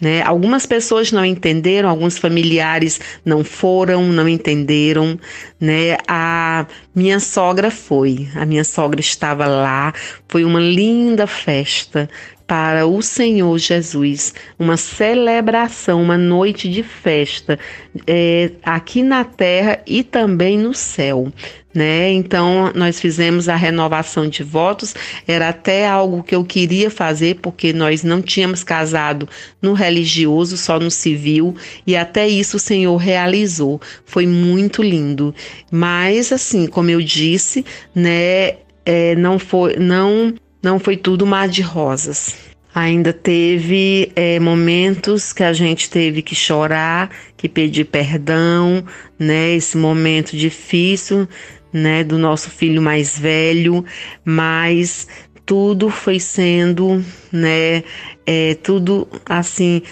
Né? Algumas pessoas não entenderam, alguns familiares não foram, não entenderam. Né? A minha sogra foi, a minha sogra estava lá, foi uma linda festa para o Senhor Jesus, uma celebração, uma noite de festa é, aqui na terra e também no céu. Né? Então, nós fizemos a renovação de votos, era até algo que eu queria fazer, porque nós não tínhamos casado no religioso, só no civil, e até isso o Senhor realizou. Foi muito lindo. Mas, assim, como eu disse, né, é, não foi, não não foi tudo mar de rosas. Ainda teve é, momentos que a gente teve que chorar, que pedir perdão, né? Esse momento difícil, né? Do nosso filho mais velho, mas tudo foi sendo, né? É, tudo assim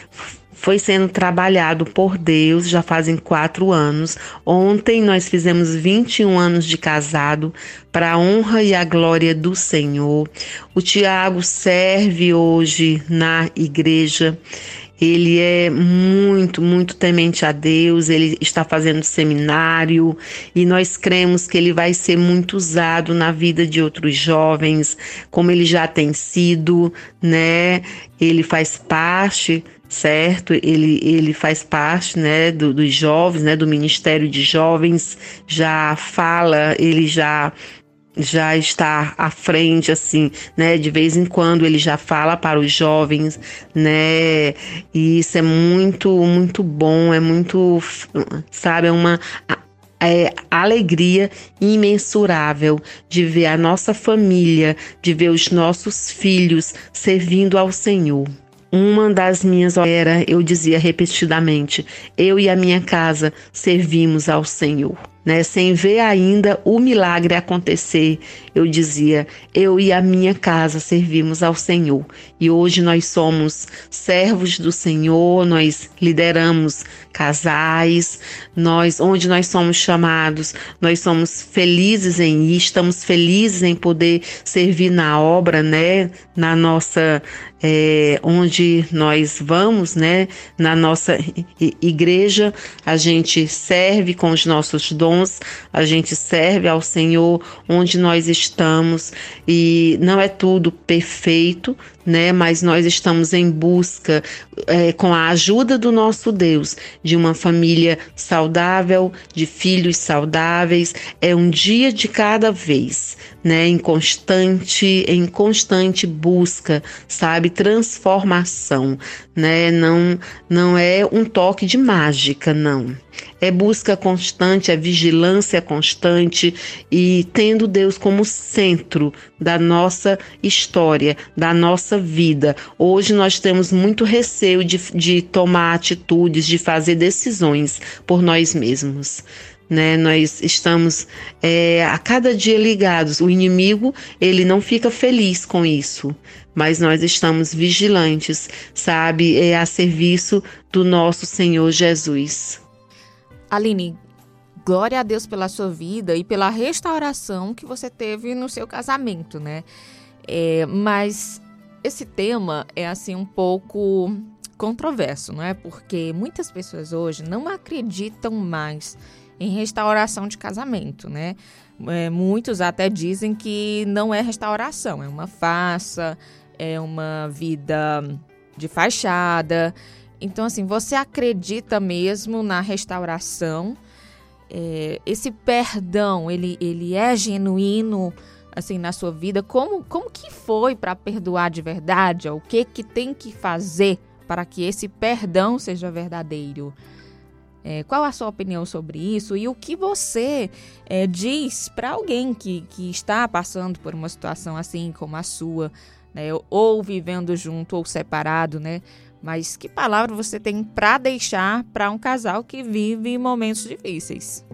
foi sendo trabalhado por Deus já fazem quatro anos. Ontem nós fizemos 21 anos de casado para a honra e a glória do Senhor. O Tiago serve hoje na igreja. Ele é muito, muito temente a Deus, ele está fazendo seminário e nós cremos que ele vai ser muito usado na vida de outros jovens, como ele já tem sido, né? Ele faz parte certo? Ele, ele faz parte, né, do, dos jovens, né, do Ministério de Jovens, já fala, ele já já está à frente, assim, né? De vez em quando ele já fala para os jovens, né? E isso é muito, muito bom, é muito, sabe, é uma é, alegria imensurável de ver a nossa família, de ver os nossos filhos servindo ao Senhor. Uma das minhas era, eu dizia repetidamente: eu e a minha casa servimos ao Senhor né, sem ver ainda o milagre acontecer, eu dizia: eu e a minha casa servimos ao Senhor. E hoje nós somos servos do Senhor, nós lideramos casais, nós onde nós somos chamados, nós somos felizes em ir, estamos felizes em poder servir na obra, né, na nossa é, onde nós vamos, né, na nossa igreja, a gente serve com os nossos dons, a gente serve ao Senhor onde nós estamos e não é tudo perfeito, né? Mas nós estamos em busca, é, com a ajuda do nosso Deus, de uma família saudável, de filhos saudáveis. É um dia de cada vez, né? Em constante, em constante busca, sabe? Transformação, né? Não, não é um toque de mágica, não. É busca constante, é vigilância constante e tendo Deus como centro da nossa história, da nossa vida. Hoje nós temos muito receio de, de tomar atitudes, de fazer decisões por nós mesmos. Né? Nós estamos é, a cada dia ligados. O inimigo ele não fica feliz com isso, mas nós estamos vigilantes, sabe, é a serviço do nosso Senhor Jesus. Aline, glória a Deus pela sua vida e pela restauração que você teve no seu casamento, né? É, mas esse tema é assim um pouco controverso, não é? Porque muitas pessoas hoje não acreditam mais em restauração de casamento, né? É, muitos até dizem que não é restauração, é uma farsa, é uma vida de fachada. Então, assim, você acredita mesmo na restauração? É, esse perdão, ele, ele é genuíno, assim, na sua vida? Como, como que foi para perdoar de verdade? O que que tem que fazer para que esse perdão seja verdadeiro? É, qual a sua opinião sobre isso e o que você é, diz para alguém que, que está passando por uma situação assim como a sua, né, ou vivendo junto ou separado, né? Mas que palavra você tem para deixar para um casal que vive momentos difíceis?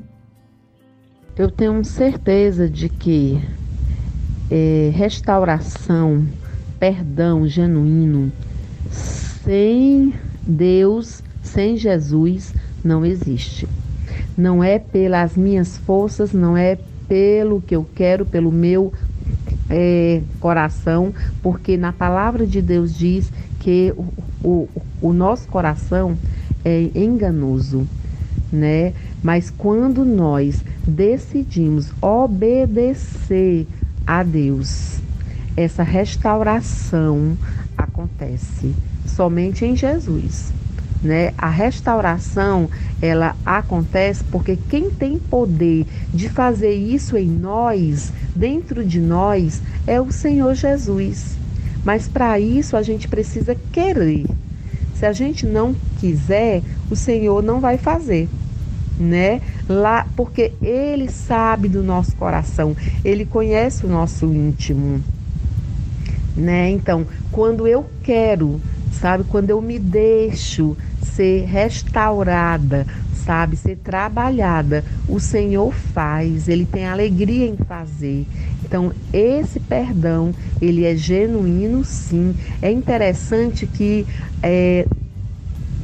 Eu tenho certeza de que é, restauração, perdão genuíno, sem Deus, sem Jesus, não existe. Não é pelas minhas forças, não é pelo que eu quero, pelo meu é, coração, porque na palavra de Deus diz que o, o, o nosso coração é enganoso, né? Mas quando nós decidimos obedecer a Deus, essa restauração acontece somente em Jesus. Né? A restauração ela acontece porque quem tem poder de fazer isso em nós, dentro de nós, é o Senhor Jesus. Mas para isso a gente precisa querer. Se a gente não quiser, o Senhor não vai fazer né? Lá, porque ele sabe do nosso coração, ele conhece o nosso íntimo, né? Então, quando eu quero, sabe, quando eu me deixo ser restaurada, sabe, ser trabalhada, o Senhor faz, ele tem alegria em fazer. Então, esse perdão, ele é genuíno, sim. É interessante que é,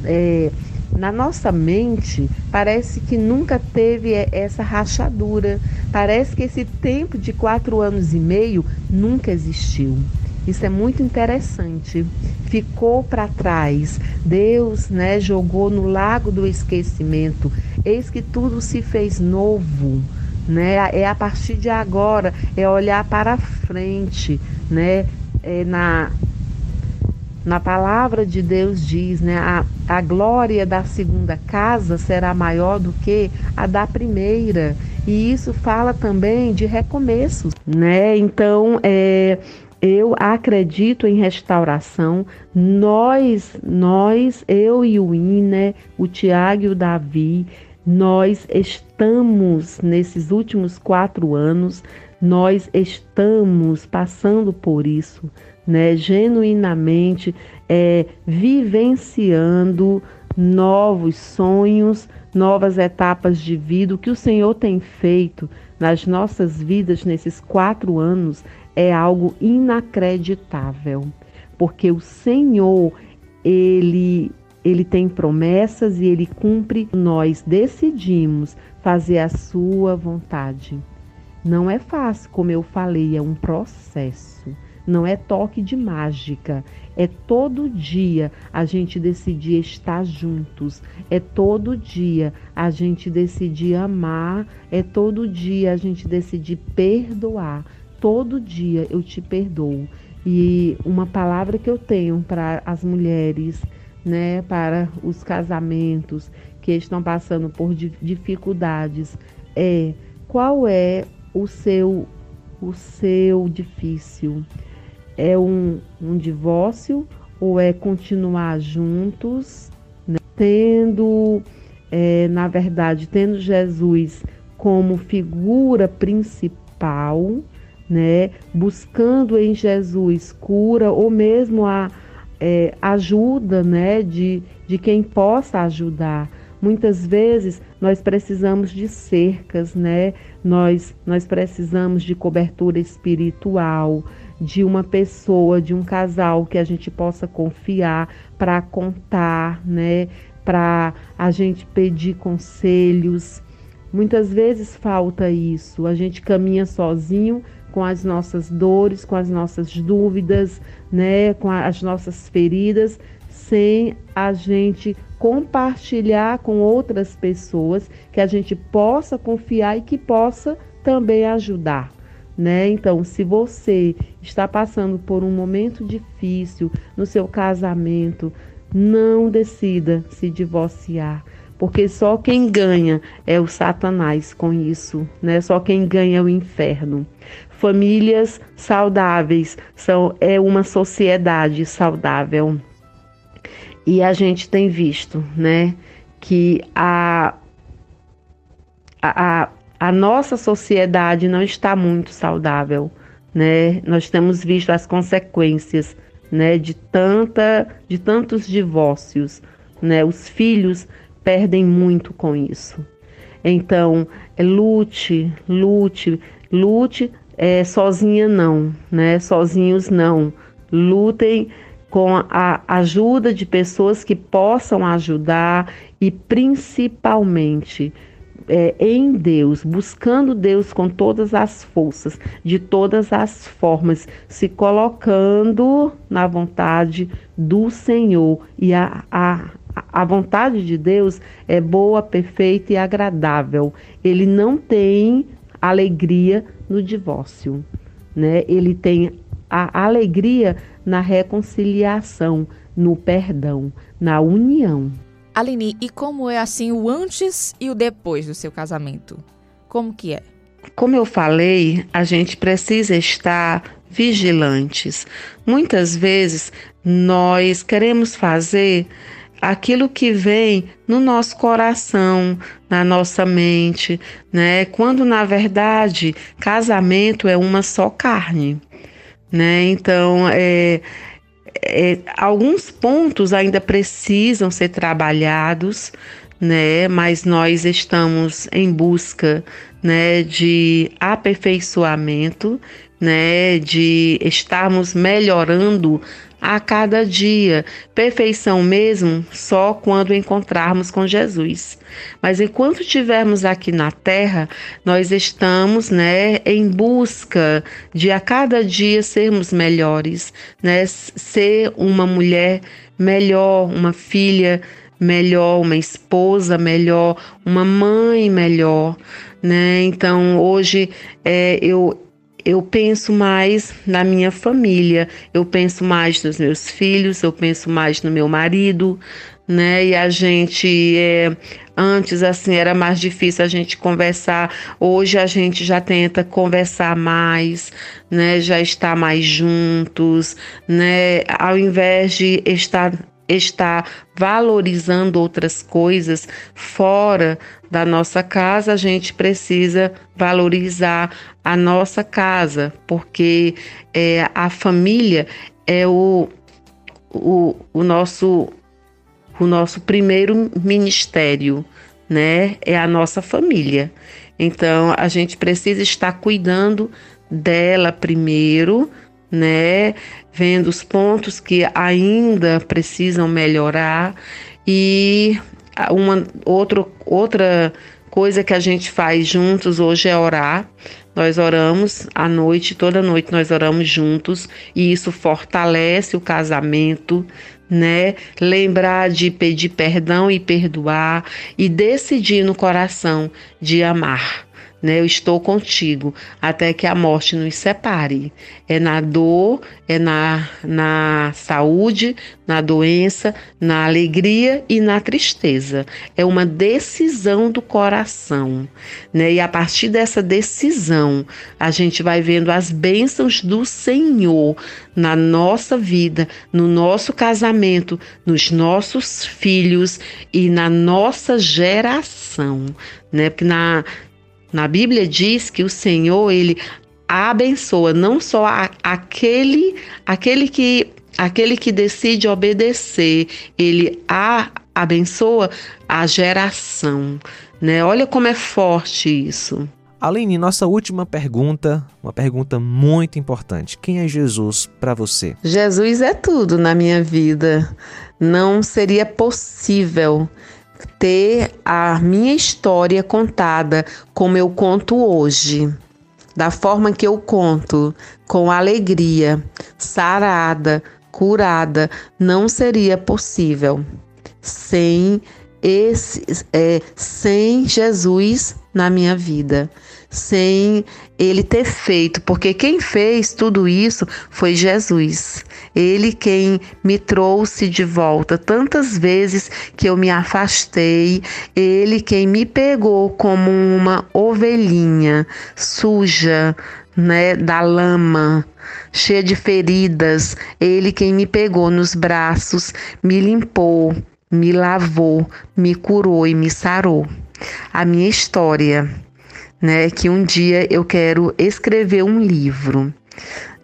é, na nossa mente, parece que nunca teve essa rachadura. Parece que esse tempo de quatro anos e meio nunca existiu. Isso é muito interessante. Ficou para trás. Deus, né, jogou no lago do esquecimento. Eis que tudo se fez novo, né? É a partir de agora, é olhar para frente, né? É na na palavra de Deus diz, né, a, a glória da segunda casa será maior do que a da primeira. E isso fala também de recomeços, né? Então, é, eu acredito em restauração. Nós, nós, eu e o Ine, o Tiago e o Davi, nós estamos nesses últimos quatro anos, nós estamos passando por isso né, genuinamente é, vivenciando novos sonhos, novas etapas de vida. O que o Senhor tem feito nas nossas vidas nesses quatro anos é algo inacreditável, porque o Senhor, ele ele tem promessas e ele cumpre. Nós decidimos fazer a sua vontade. Não é fácil, como eu falei, é um processo não é toque de mágica, é todo dia a gente decidir estar juntos, é todo dia a gente decidir amar, é todo dia a gente decidir perdoar. Todo dia eu te perdoo. E uma palavra que eu tenho para as mulheres, né, para os casamentos que estão passando por dificuldades é qual é o seu o seu difícil? é um, um divórcio ou é continuar juntos, né? tendo, é, na verdade, tendo Jesus como figura principal, né? buscando em Jesus cura ou mesmo a é, ajuda né? de, de quem possa ajudar. Muitas vezes nós precisamos de cercas, né? Nós, nós precisamos de cobertura espiritual, de uma pessoa, de um casal que a gente possa confiar para contar, né? Para a gente pedir conselhos. Muitas vezes falta isso. A gente caminha sozinho com as nossas dores, com as nossas dúvidas, né, com as nossas feridas, sem a gente compartilhar com outras pessoas que a gente possa confiar e que possa também ajudar né? Então, se você está passando por um momento difícil no seu casamento, não decida se divorciar, porque só quem ganha é o Satanás com isso, né? Só quem ganha é o inferno. Famílias saudáveis são é uma sociedade saudável. E a gente tem visto, né, que a, a, a nossa sociedade não está muito saudável, né? Nós temos visto as consequências, né, de tanta de tantos divórcios, né? Os filhos perdem muito com isso. Então, é, lute, lute, lute é, sozinha não, né? Sozinhos não. Lutem com a ajuda de pessoas que possam ajudar e principalmente é, em Deus, buscando Deus com todas as forças, de todas as formas, se colocando na vontade do Senhor. E a, a, a vontade de Deus é boa, perfeita e agradável. Ele não tem alegria no divórcio, né? Ele tem a alegria na reconciliação, no perdão, na união. Aline, e como é assim o antes e o depois do seu casamento? Como que é? Como eu falei, a gente precisa estar vigilantes. Muitas vezes nós queremos fazer aquilo que vem no nosso coração, na nossa mente, né? Quando na verdade casamento é uma só carne, né? Então, é, é, alguns pontos ainda precisam ser trabalhados, né? Mas nós estamos em busca, né, de aperfeiçoamento, né, de estarmos melhorando a cada dia. Perfeição mesmo só quando encontrarmos com Jesus. Mas enquanto estivermos aqui na terra, nós estamos, né, em busca de a cada dia sermos melhores, né, ser uma mulher melhor, uma filha melhor, uma esposa melhor, uma mãe melhor, né? Então hoje é, eu eu penso mais na minha família, eu penso mais nos meus filhos, eu penso mais no meu marido, né? E a gente é, antes assim era mais difícil a gente conversar. Hoje a gente já tenta conversar mais, né? Já está mais juntos, né? Ao invés de estar estar valorizando outras coisas fora da nossa casa, a gente precisa valorizar a nossa casa, porque é, a família é o, o, o, nosso, o nosso primeiro ministério, né? É a nossa família. Então a gente precisa estar cuidando dela primeiro, né? Vendo os pontos que ainda precisam melhorar e uma outro, outra coisa que a gente faz juntos hoje é orar. Nós oramos à noite, toda noite nós oramos juntos e isso fortalece o casamento, né? Lembrar de pedir perdão e perdoar e decidir no coração de amar né? Eu estou contigo até que a morte nos separe. É na dor, é na, na saúde, na doença, na alegria e na tristeza. É uma decisão do coração, né? E a partir dessa decisão, a gente vai vendo as bênçãos do Senhor na nossa vida, no nosso casamento, nos nossos filhos e na nossa geração, né? Porque na na Bíblia diz que o Senhor, ele abençoa não só a, aquele, aquele que aquele que decide obedecer, ele a, abençoa a geração, né? Olha como é forte isso. Aline, nossa última pergunta, uma pergunta muito importante. Quem é Jesus para você? Jesus é tudo na minha vida. Não seria possível ter a minha história contada como eu conto hoje, da forma que eu conto, com alegria, sarada, curada, não seria possível. Sem esse, é, sem Jesus na minha vida. Sem ele ter feito, porque quem fez tudo isso foi Jesus. Ele quem me trouxe de volta tantas vezes que eu me afastei, ele quem me pegou como uma ovelhinha suja, né, da lama, cheia de feridas, ele quem me pegou nos braços, me limpou, me lavou, me curou e me sarou. A minha história né, que um dia eu quero escrever um livro.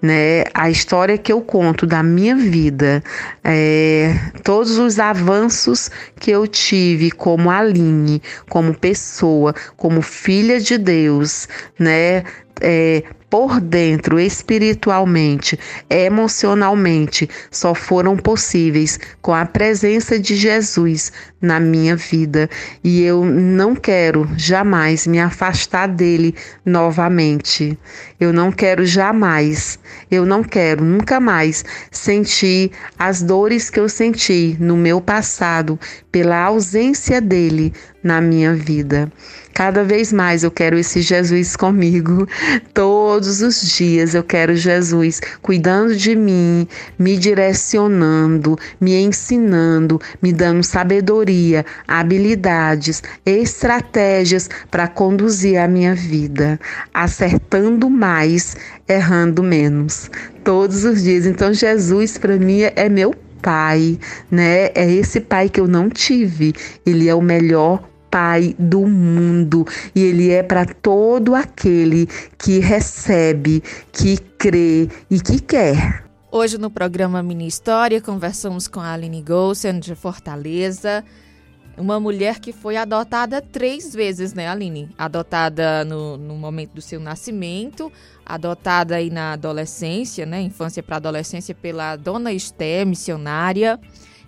Né, a história que eu conto da minha vida, é, todos os avanços que eu tive como Aline, como pessoa, como filha de Deus, né, é, por dentro, espiritualmente, emocionalmente, só foram possíveis com a presença de Jesus na minha vida. E eu não quero jamais me afastar dele novamente. Eu não quero jamais, eu não quero nunca mais sentir as dores que eu senti no meu passado pela ausência dele na minha vida. Cada vez mais eu quero esse Jesus comigo. Todos os dias eu quero Jesus cuidando de mim, me direcionando, me ensinando, me dando sabedoria, habilidades, estratégias para conduzir a minha vida, acertando mais, errando menos. Todos os dias. Então Jesus para mim é meu pai, né? É esse pai que eu não tive. Ele é o melhor pai do mundo e ele é para todo aquele que recebe, que crê e que quer. Hoje no programa Mini História conversamos com a Aline Golsen de Fortaleza, uma mulher que foi adotada três vezes, né, Aline? Adotada no, no momento do seu nascimento, adotada aí na adolescência, né, infância para adolescência pela Dona Esté, missionária,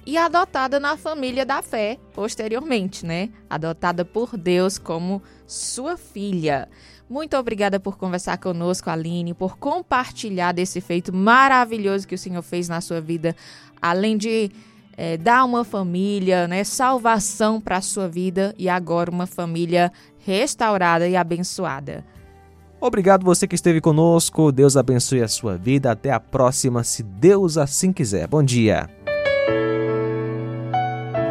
e adotada na família da fé posteriormente, né? Adotada por Deus como sua filha. Muito obrigada por conversar conosco, Aline, por compartilhar desse feito maravilhoso que o Senhor fez na sua vida, além de é, dar uma família, né, salvação para a sua vida e agora uma família restaurada e abençoada. Obrigado você que esteve conosco. Deus abençoe a sua vida. Até a próxima, se Deus assim quiser. Bom dia.